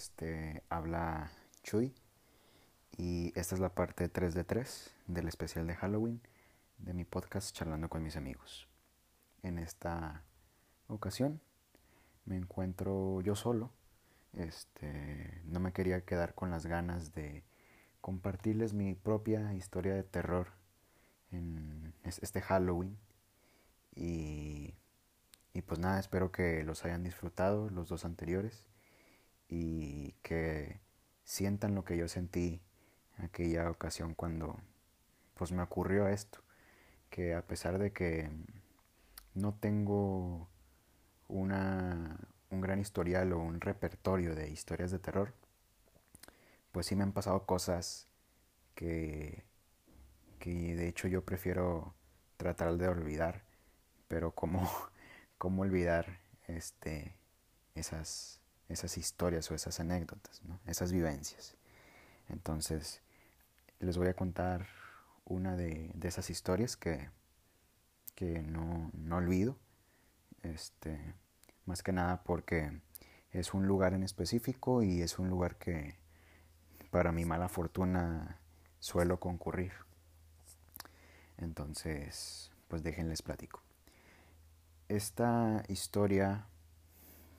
Este habla Chuy y esta es la parte 3 de 3 del especial de Halloween de mi podcast Charlando con mis amigos. En esta ocasión me encuentro yo solo. Este, no me quería quedar con las ganas de compartirles mi propia historia de terror en este Halloween y y pues nada, espero que los hayan disfrutado los dos anteriores y que sientan lo que yo sentí en aquella ocasión cuando pues me ocurrió esto, que a pesar de que no tengo una, un gran historial o un repertorio de historias de terror, pues sí me han pasado cosas que, que de hecho yo prefiero tratar de olvidar, pero como cómo olvidar este, esas, esas historias o esas anécdotas, esas vivencias. Entonces, les voy a contar una de, esas historias que, que no, no, olvido, este, más que nada porque es un lugar en específico y es un lugar que para mi mala fortuna suelo concurrir. Entonces, pues déjenles platico esta historia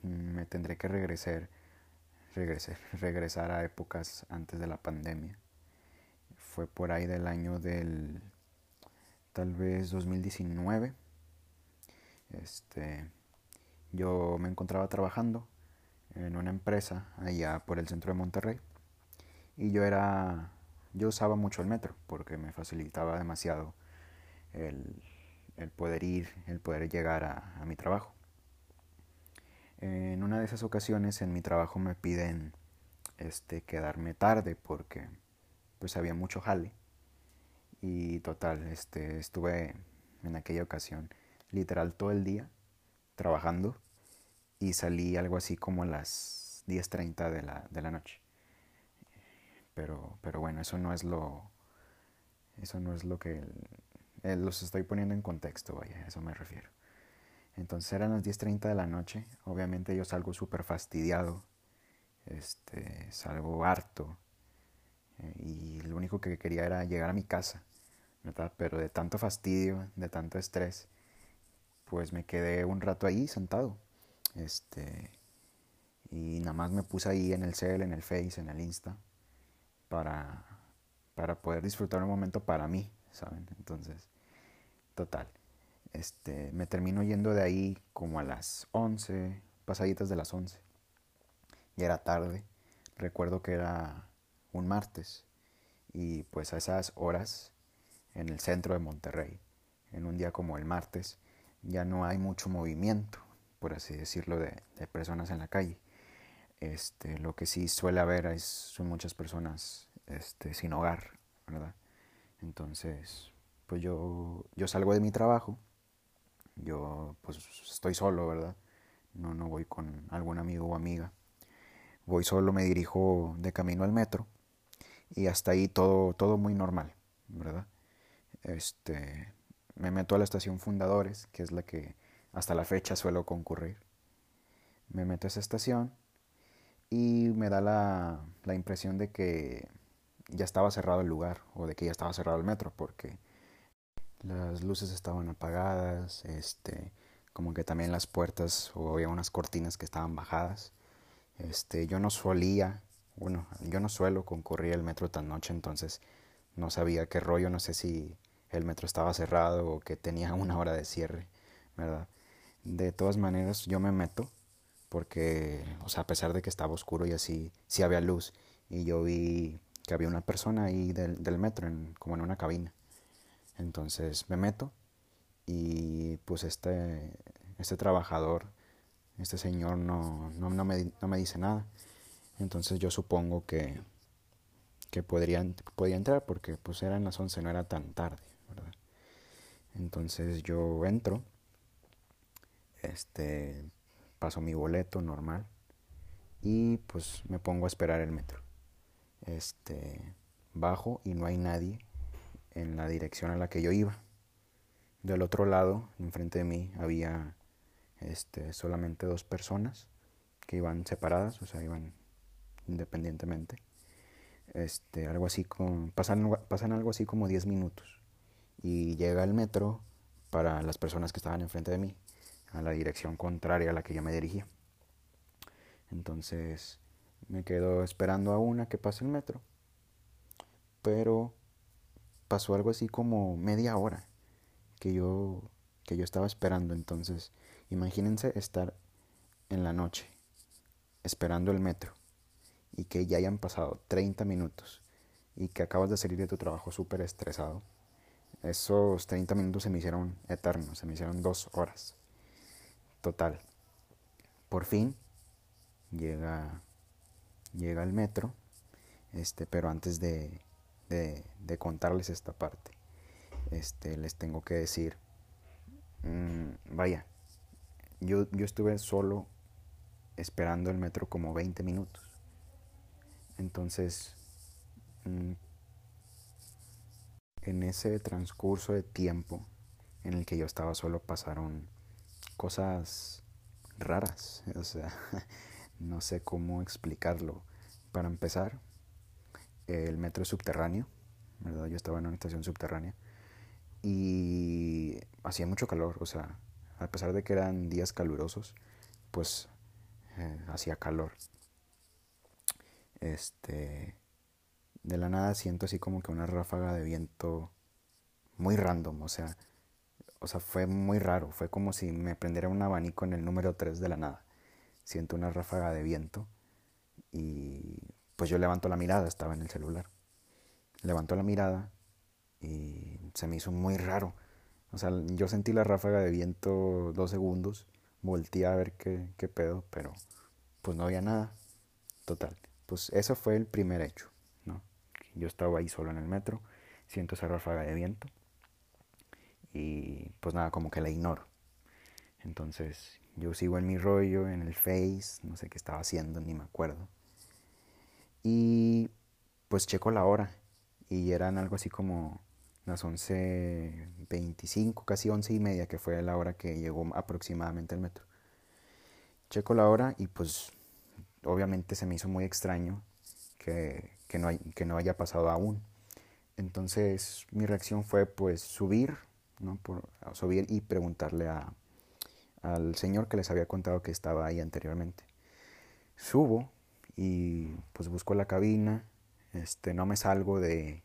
me tendré que regresar, regresar, regresar a épocas antes de la pandemia. Fue por ahí del año del tal vez 2019. Este, yo me encontraba trabajando en una empresa allá por el centro de Monterrey y yo era yo usaba mucho el metro porque me facilitaba demasiado el, el poder ir, el poder llegar a, mi trabajo. En una de esas ocasiones en mi trabajo me piden este, quedarme tarde porque pues había mucho jale. Y total, este, estuve en aquella ocasión literal todo el día trabajando y salí algo así como a las 10.30 de la, de la noche. Pero, pero bueno, eso no es lo, eso no es lo que eh, los estoy poniendo en contexto, vaya, a eso me refiero. Entonces eran las 10.30 de la noche, obviamente yo salgo súper fastidiado, este, salgo harto eh, y lo único que quería era llegar a mi casa. Pero de tanto fastidio, de tanto estrés, pues me quedé un rato ahí sentado, este, y nada más me puse ahí en el cel, en el Face, en el Insta, para, para poder disfrutar un momento para mí, ¿saben? Entonces, total. Este, me termino yendo de ahí como a las 11, pasaditas de las 11. Ya era tarde. Recuerdo que era un martes y pues a esas horas en el centro de Monterrey, en un día como el martes, ya no hay mucho movimiento, por así decirlo, de, personas en la calle. Este, lo que sí suele haber es, son muchas personas este, sin hogar, ¿verdad? Entonces, pues yo, yo salgo de mi trabajo, yo pues estoy solo, ¿verdad? No, no voy con algún amigo o amiga. Voy solo, me dirijo de camino al metro y hasta ahí todo, todo muy normal, ¿verdad? Este, me meto a la estación Fundadores, que es la que hasta la fecha suelo concurrir. Me meto a esa estación y me da la, la impresión de que ya estaba cerrado el lugar o de que ya estaba cerrado el metro porque las luces estaban apagadas, este, como que también las puertas o había unas cortinas que estaban bajadas. Este, yo no solía, bueno, yo no suelo concurrir el metro tan noche, entonces no sabía qué rollo, no sé si el metro estaba cerrado o que tenía una hora de cierre, ¿verdad? De todas maneras, yo me meto porque, o sea, a pesar de que estaba oscuro y así, sí había luz y yo vi que había una persona ahí del, del metro, en, como en una cabina. Entonces me meto y pues este, este trabajador, este señor no, no, me, no me dice nada. Entonces yo supongo que, que podría, podía entrar porque pues eran las 11, no era tan tarde, ¿verdad? Entonces yo entro, este, paso mi boleto normal y pues me pongo a esperar el metro. Este, bajo y no hay nadie en la dirección a la que yo iba. Del otro lado, enfrente de mí, había este, solamente dos personas que iban separadas, o sea, iban independientemente. Este, algo así como, pasan, pasan algo así como 10 minutos y llega el metro para las personas que estaban enfrente de mí, a la dirección contraria a la que yo me dirigía. Entonces me quedo esperando a una que pase el metro, pero pasó algo así como media hora que yo, que yo estaba esperando. Entonces, imagínense estar en la noche esperando el metro y que ya hayan pasado 30 minutos y que acabas de salir de tu trabajo súper estresado, esos 30 minutos se me hicieron eternos, se me hicieron dos horas. Total. Por fin llega, llega el metro, este, pero antes de, de, de contarles esta parte, este, les tengo que decir, mmm, vaya, yo, yo estuve solo esperando el metro como 20 minutos. Entonces, mm, en ese transcurso de tiempo en el que yo estaba solo pasaron cosas raras. O sea, no sé cómo explicarlo. Para empezar, el metro subterráneo, ¿verdad? Yo estaba en una estación subterránea y hacía mucho calor, o sea, a pesar de que eran días calurosos, pues eh, hacía calor. Este, de la nada siento así como que una ráfaga de viento muy random, o sea, o sea, fue muy raro, fue como si me prendiera un abanico en el número 3 de la nada. Siento una ráfaga de viento y pues yo levanto la mirada, estaba en el celular. Levanto la mirada y se me hizo muy raro. O sea, yo sentí la ráfaga de viento dos segundos, volteé a ver qué, qué pedo, pero pues no había nada. Total, pues eso fue el primer hecho, ¿no? Yo estaba ahí solo en el metro, siento esa ráfaga de viento y pues nada, como que la ignoro. Entonces yo sigo en mi rollo, en el Face, no sé qué estaba haciendo, ni me acuerdo. Y pues checo la hora y eran algo así como las 11.25, casi 11 y media, que fue la hora que llegó aproximadamente el metro. Checo la hora y pues obviamente se me hizo muy extraño que, que, no, hay, que no haya pasado aún. Entonces mi reacción fue pues subir, ¿no? Por, subir y preguntarle a, al señor que les había contado que estaba ahí anteriormente. Subo y pues busco la cabina, este, no me salgo de,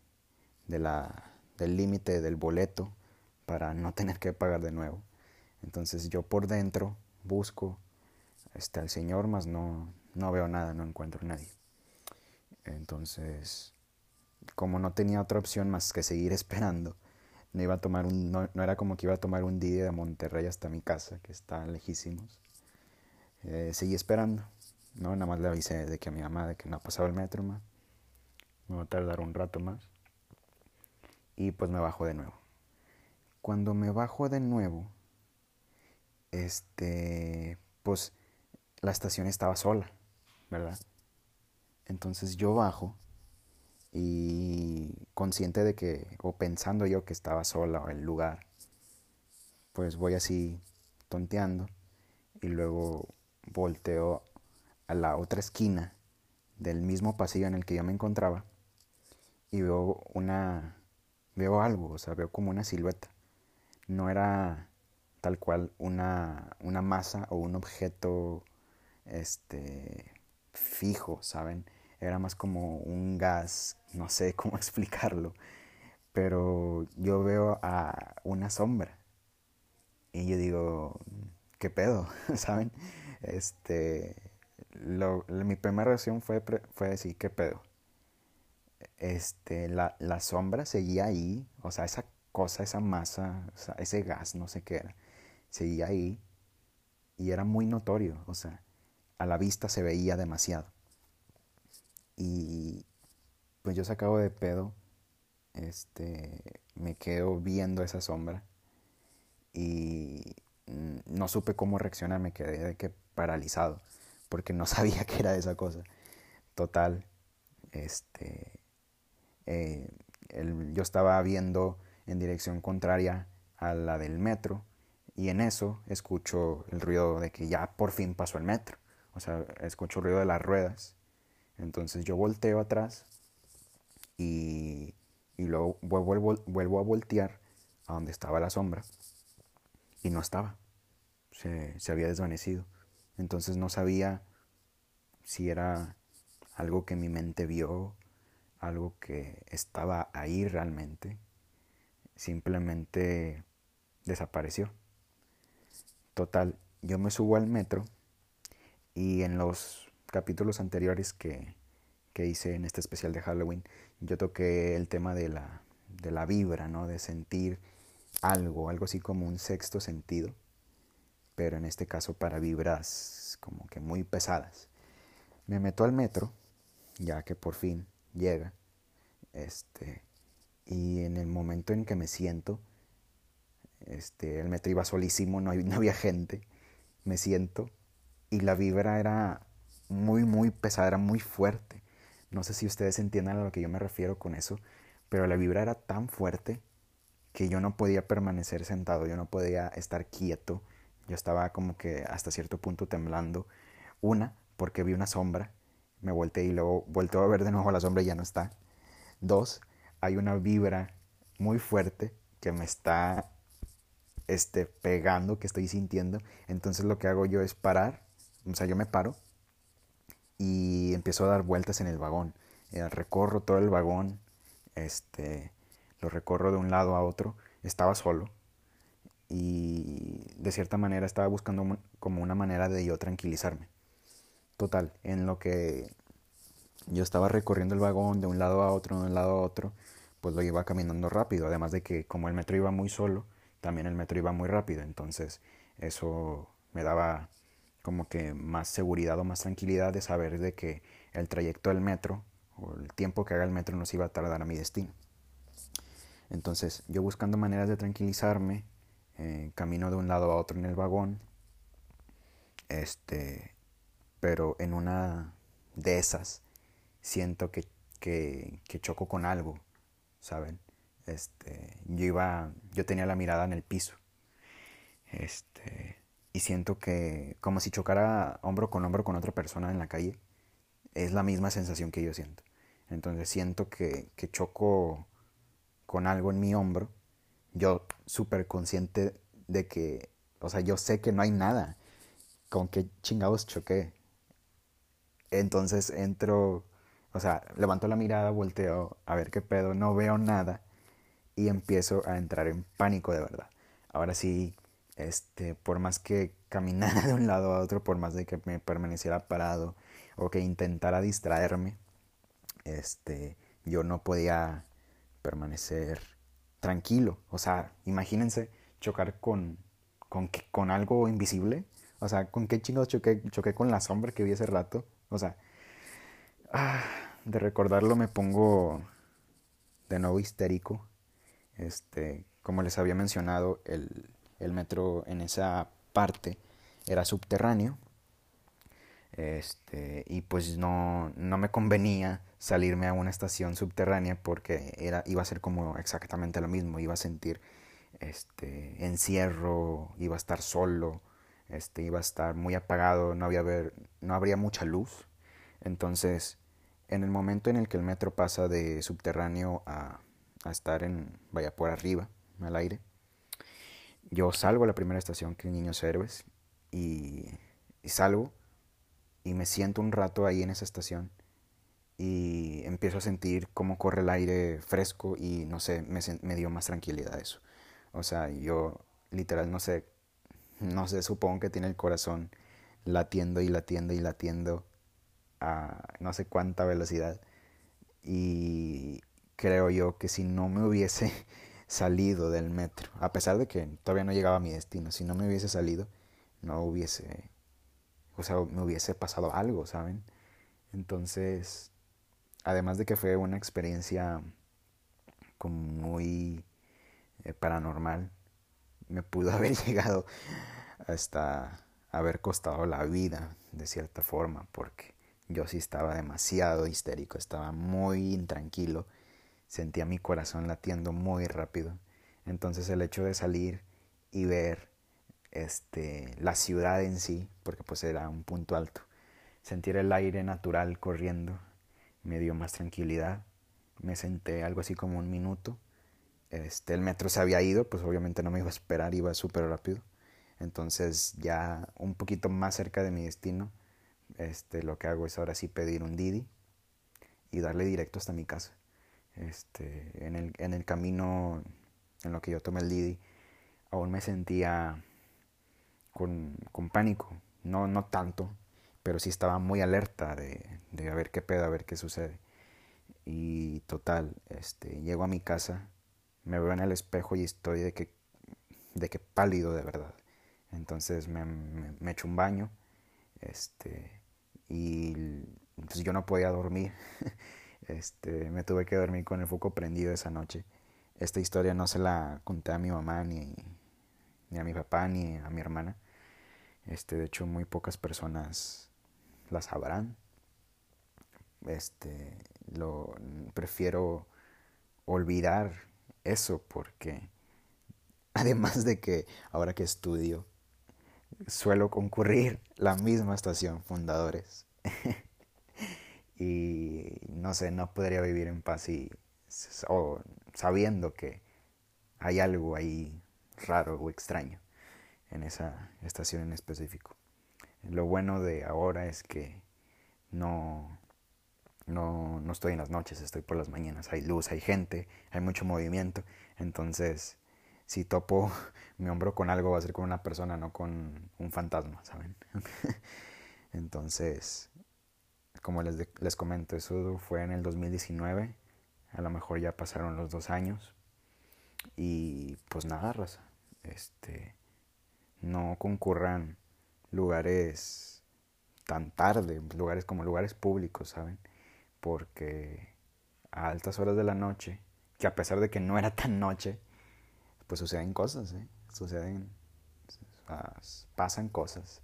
de la, del límite del boleto para no tener que pagar de nuevo. Entonces yo por dentro busco este, al señor, más no, no veo nada, no encuentro a nadie. Entonces, como no tenía otra opción más que seguir esperando, no iba a tomar un, no, era como que iba a tomar un día de Monterrey hasta mi casa, que está lejísimos. Eh, seguí esperando, ¿no? Nada más le avisé de que a mi mamá de que no ha pasado el metro más. Me va a tardar un rato más y pues me bajo de nuevo. Cuando me bajo de nuevo, este, pues la estación estaba sola, ¿verdad? Entonces yo bajo y consciente de que, o pensando yo que estaba sola o el lugar, pues voy así tonteando y luego volteo a la otra esquina del mismo pasillo en el que yo me encontraba y veo una veo algo, o sea, veo como una silueta. No era tal cual una, una masa o un objeto este, fijo, ¿saben? Era más como un gas, no sé cómo explicarlo, pero yo veo a una sombra y yo digo, ¿qué pedo? ¿Saben? Este, lo, mi primera reacción fue, fue decir, ¿qué pedo? este, la, la sombra seguía ahí, o sea, esa cosa, esa masa, ese gas, no sé qué era, seguía ahí y era muy notorio, o sea, a la vista se veía demasiado. Y pues yo sacado de pedo, este, me quedo viendo esa sombra y no supe cómo reaccionar, me quedé de que paralizado, porque no sabía qué era esa cosa. Total, este, eh, yo estaba viendo en dirección contraria a la del metro y en eso escucho el ruido de que ya por fin pasó el metro. O sea, escucho el ruido de las ruedas Entonces yo volteo atrás y, y luego vuelvo, vuelvo a voltear a donde estaba la sombra y no estaba. Se, se había desvanecido. Entonces no sabía si era algo que mi mente vio, algo que estaba ahí realmente. Simplemente desapareció. Total, yo me subo al metro y en los capítulos anteriores que, que hice en este especial de Halloween, yo toqué el tema de la, de la vibra, ¿no? De sentir algo, algo así como un sexto sentido, pero en este caso para vibras como que muy pesadas. Me meto al metro, ya que por fin llega, este, y en el momento en que me siento, este, el metro iba solísimo, no, no había gente, me siento y la vibra era muy, muy pesada, muy fuerte. No sé si ustedes entiendan a lo que yo me refiero con eso, pero la vibra era tan fuerte que yo no podía permanecer sentado, yo no podía estar quieto, yo estaba como que hasta cierto punto temblando. Una, porque vi una sombra, me volteé y luego volteo a ver de nuevo la sombra y ya no está. Dos, hay una vibra muy fuerte que me está este, pegando, que estoy sintiendo. Entonces lo que hago yo es parar, o sea, yo me paro y empiezo a dar vueltas en el vagón. Eh, recorro todo el vagón, este, lo recorro de un lado a otro. Estaba solo y de cierta manera estaba buscando como una manera de yo tranquilizarme. Total, en lo que yo estaba recorriendo el vagón de un lado a otro, de un lado a otro, pues lo iba caminando rápido. Además de que como el metro iba muy solo, también el metro iba muy rápido. Entonces eso me daba como que más seguridad o más tranquilidad de saber de que el trayecto del metro o el tiempo que haga el metro nos iba a tardar a mi destino. Entonces yo buscando maneras de tranquilizarme, eh, camino de un lado a otro en el vagón, este, pero en una de esas siento que, que, que choco con algo, ¿saben? Este, yo iba, yo tenía la mirada en el piso. Este, y siento que como si chocara hombro con hombro con otra persona en la calle, es la misma sensación que yo siento. Entonces siento que, que choco con algo en mi hombro, yo súper consciente de que, o sea, yo sé que no hay nada, con qué chingados choqué. Entonces entro, o sea, levanto la mirada, volteo a ver qué pedo, no veo nada y empiezo a entrar en pánico de verdad. Ahora sí, este, por más que caminara de un lado a otro, por más de que me permaneciera parado o que intentara distraerme, este, yo no podía permanecer tranquilo. O sea, imagínense chocar con, con, con algo invisible. O sea, ¿con qué chingados choqué? Choqué con la sombra que vi hace rato. O sea, ah, de recordarlo me pongo de nuevo histérico. Este, como les había mencionado, el, el metro en esa parte era subterráneo. Este, y pues no, no me convenía salirme a una estación subterránea porque era, iba a ser como exactamente lo mismo, iba a sentir este, encierro, iba a estar solo, este, iba a estar muy apagado, no, había no habría mucha luz. Entonces, en el momento en el que el metro pasa de subterráneo a, a estar en, vaya por arriba, al aire, yo salgo a la primera estación que Niños Héroes y, salgo y me siento un rato ahí en esa estación y empiezo a sentir cómo corre el aire fresco y no sé, me, me dio más tranquilidad eso. O sea, yo literal no sé, no sé, supongo que tiene el corazón latiendo y latiendo y latiendo a no sé cuánta velocidad y creo yo que si no me hubiese salido del metro, a pesar de que todavía no llegaba a mi destino, si no me hubiese salido, no hubiese, o sea, me hubiese pasado algo, ¿saben? Entonces, además de que fue una experiencia como muy eh, paranormal, me pudo haber llegado hasta haber costado la vida de cierta forma, porque yo sí estaba demasiado histérico, estaba muy intranquilo sentía mi corazón latiendo muy rápido. Entonces el hecho de salir y ver este, la ciudad en sí, porque pues era un punto alto, sentir el aire natural corriendo me dio más tranquilidad. Me senté algo así como un minuto. Este, el metro se había ido, pues obviamente no me iba a esperar, iba súper rápido. Entonces ya un poquito más cerca de mi destino, este, lo que hago es ahora sí pedir un Didi y darle directo hasta mi casa. Este, en, el, en el camino en lo que yo tomé el Didi, aún me sentía con, pánico, no, no tanto, pero sí estaba muy alerta de, de a ver qué pedo, a ver qué sucede. Y total, este, llego a mi casa, me veo en el espejo y estoy de que, de que pálido de verdad. Entonces me, me, echo un baño, este, y pues yo no podía dormir. Este, me tuve que dormir con el foco prendido esa noche. Esta historia no se la conté a mi mamá, ni, ni a mi papá, ni a mi hermana. Este, de hecho, muy pocas personas la sabrán. Este, lo prefiero olvidar eso porque además de que ahora que estudio suelo concurrir la misma estación fundadores y no sé no podría vivir en paz y o sabiendo que hay algo ahí raro o extraño en esa estación en específico. Lo bueno de ahora es que no, no, no estoy en las noches, estoy por las mañanas. Hay luz, hay gente, hay mucho movimiento. Entonces, si topo mi hombro con algo, va a ser con una persona, no con un fantasma, ¿saben? Entonces, como les, les comento, eso fue en el 2019 a lo mejor ya pasaron los dos años. Y pues nada, raza. Este, no concurran lugares tan tarde, lugares como lugares públicos, ¿saben? Porque a altas horas de la noche, que a pesar de que no era tan noche, pues suceden cosas, ¿eh? Suceden, pasan cosas.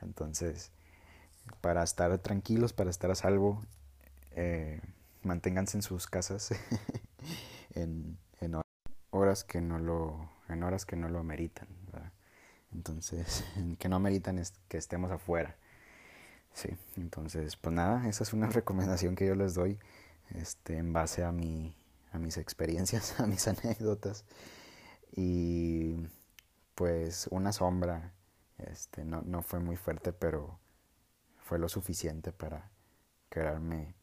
Entonces, para estar tranquilos, para estar a salvo, eh, manténganse en sus casas en, horas que no lo en horas que no lo meritan entonces que no meritan es que estemos afuera. Sí entonces pues nada esa es una recomendación que yo les doy este en base a mi a mis experiencias a mis anécdotas. Y pues una sombra este no, no fue muy fuerte pero fue lo suficiente para crearme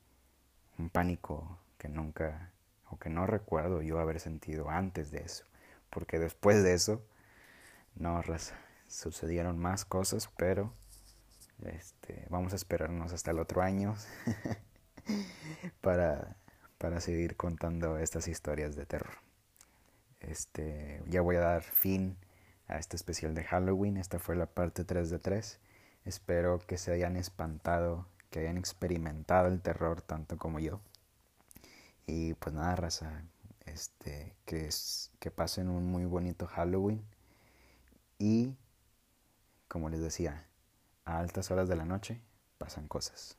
un pánico que nunca o que no recuerdo yo haber sentido antes de eso, porque después de eso, no, sucedieron más cosas, pero este, vamos a esperarnos hasta el otro año para, para seguir contando estas historias de terror. Este, ya voy a dar fin a este especial de Halloween. Esta fue la parte 3 de 3. Espero que se hayan espantado que hayan experimentado el terror tanto como yo. Y pues nada, raza, este, que, es, que pasen un muy bonito Halloween. Y, como les decía, a altas horas de la noche pasan cosas.